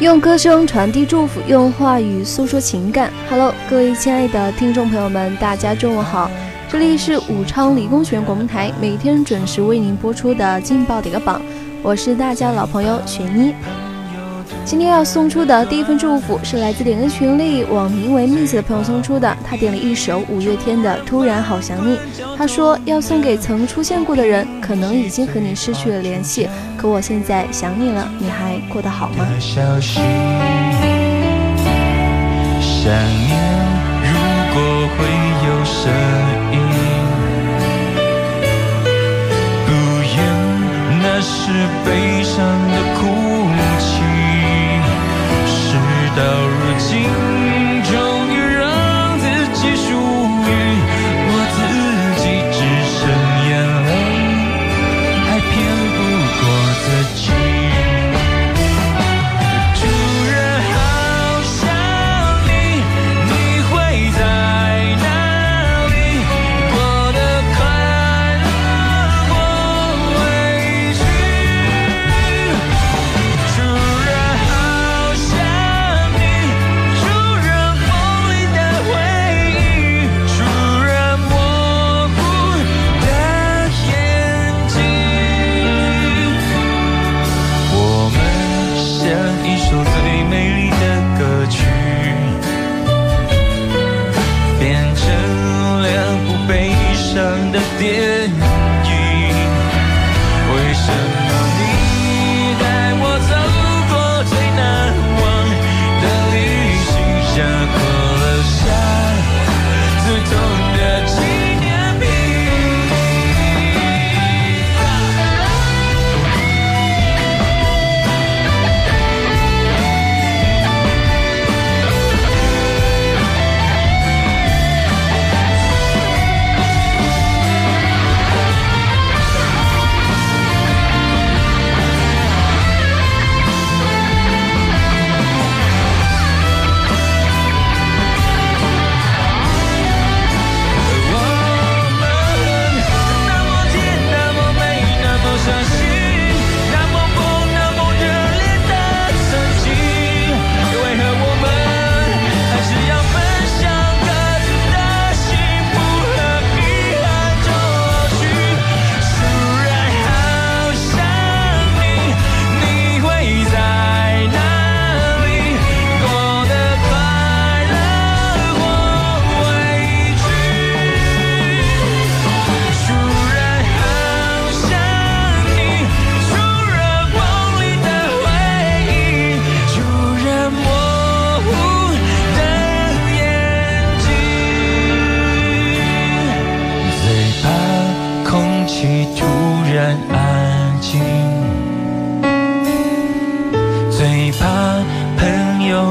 用歌声传递祝福，用话语诉说情感。Hello，各位亲爱的听众朋友们，大家中午好！这里是武昌理工学院广播台，每天准时为您播出的劲爆点歌榜，我是大家老朋友雪妮。今天要送出的第一份祝福是来自点歌群里网名为 Miss 的朋友送出的，他点了一首五月天的《突然好想你》，他说要送给曾出现过的人，可能已经和你失去了联系，可我现在想你了，你还过得好吗？想念，如果会有声音，不言那是悲伤的哭。到如今。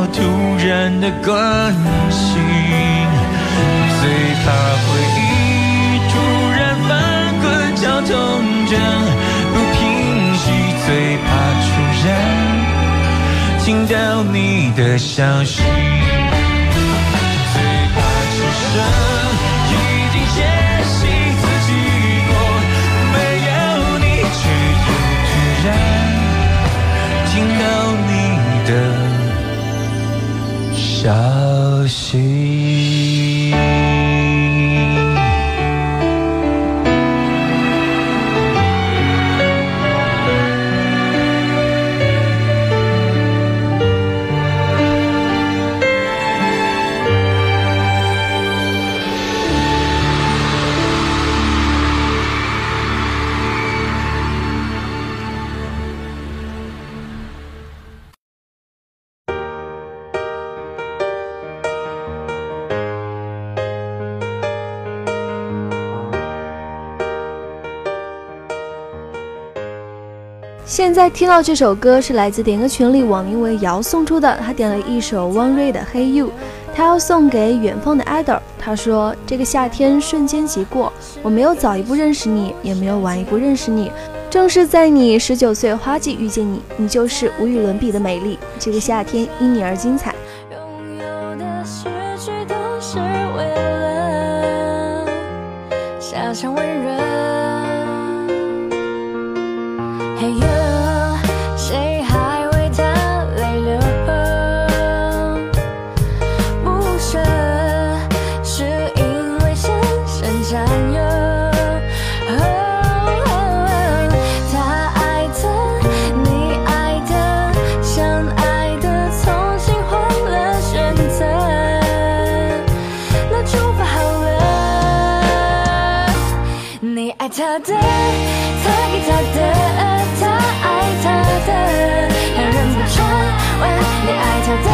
我突然的关心，最怕回忆突然翻滚，绞痛着不平息，最怕突然听到你的消息，最怕此生。she 现在听到这首歌是来自点歌群里网名为瑶送出的，他点了一首汪瑞的《Hey You》，他要送给远方的 Ada。他说：“这个夏天瞬间即过，我没有早一步认识你，也没有晚一步认识你，正是在你十九岁花季遇见你，你就是无与伦比的美丽。这个夏天因你而精彩。”拥有的失去都是为了下场温热。他的，他给他的，他爱他的，他忍不住问。你爱他的，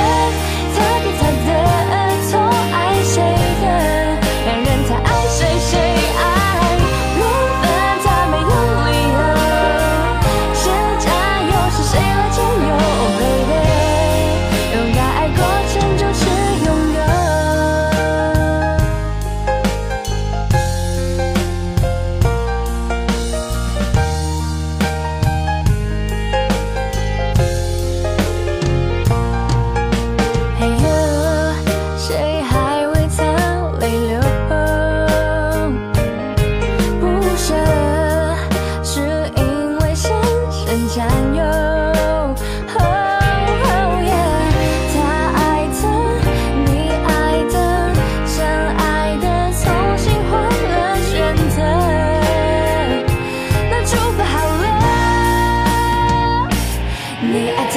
你爱他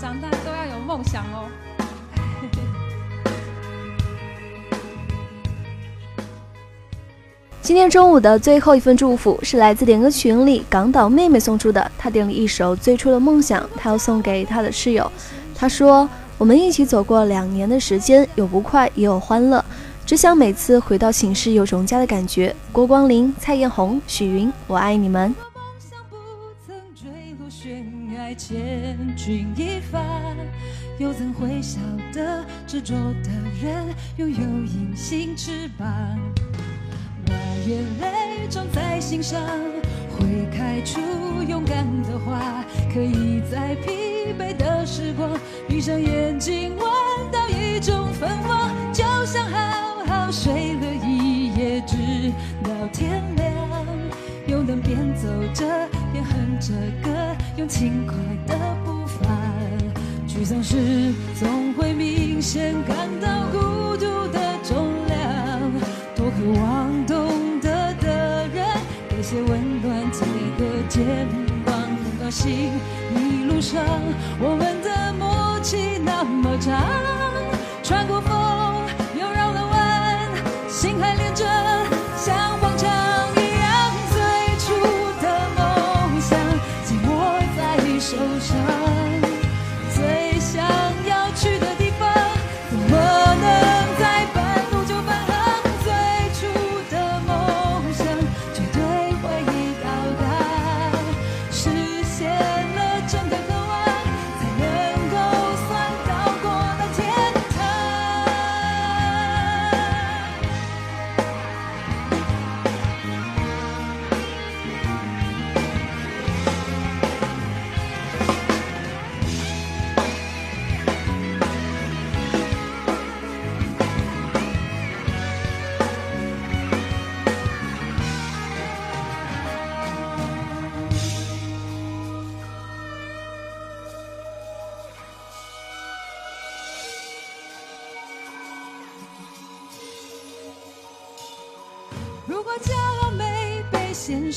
长大都要有梦想哦。今天中午的最后一份祝福是来自点歌群里港岛妹妹送出的，她点了一首《最初的梦想》，她要送给她的室友。她说：“我们一起走过两年的时间，有不快也有欢乐，只想每次回到寝室有种家的感觉。”郭光林、蔡艳红、许云，我爱你们。千钧一发，又怎会晓得执着的人拥有隐形翅膀？把眼泪种在心上，会开出勇敢的花，可以在疲惫的时光，闭上眼睛闻到一种芬芳，就像好好睡了一夜，直到天亮。又能边走着边哼着歌，用轻快的步伐。沮丧时总会明显感到孤独的重量，多渴望懂得的人给些温暖，借个肩膀，很高兴一路上我们的默契那么长，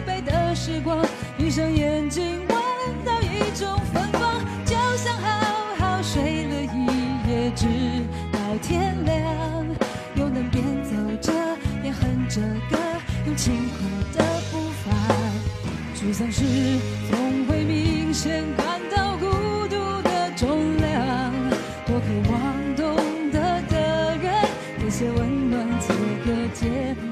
疲惫的时光，闭上眼睛闻到一种芬芳，就像好好睡了一夜，直到天亮，又能边走着边哼着歌，用轻快的步伐。沮丧时总会明显感到孤独的重量，多渴望懂得的人给些温暖，做个肩膀，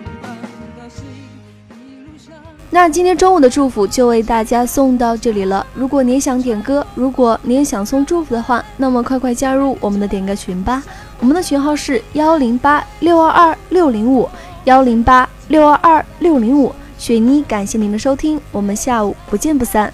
那今天中午的祝福就为大家送到这里了。如果你也想点歌，如果你也想送祝福的话，那么快快加入我们的点歌群吧。我们的群号是幺零八六二二六零五幺零八六二二六零五。雪妮，感谢您的收听，我们下午不见不散。